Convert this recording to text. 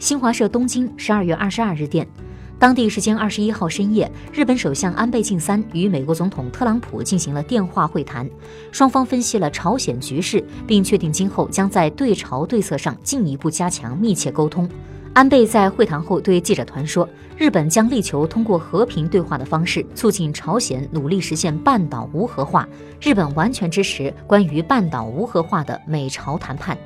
新华社东京十二月二十二日电。当地时间二十一号深夜日本首相安倍晋三与美国总统特朗普进行了电话会谈。双方分析了朝鲜局势并确定今后将在对朝对策上进一步加强密切沟通。安倍在会谈后对记者团说日本将力求通过和平对话的方式促进朝鲜努力实现半岛无核化日本完全支持关于半岛无核化的美朝谈判。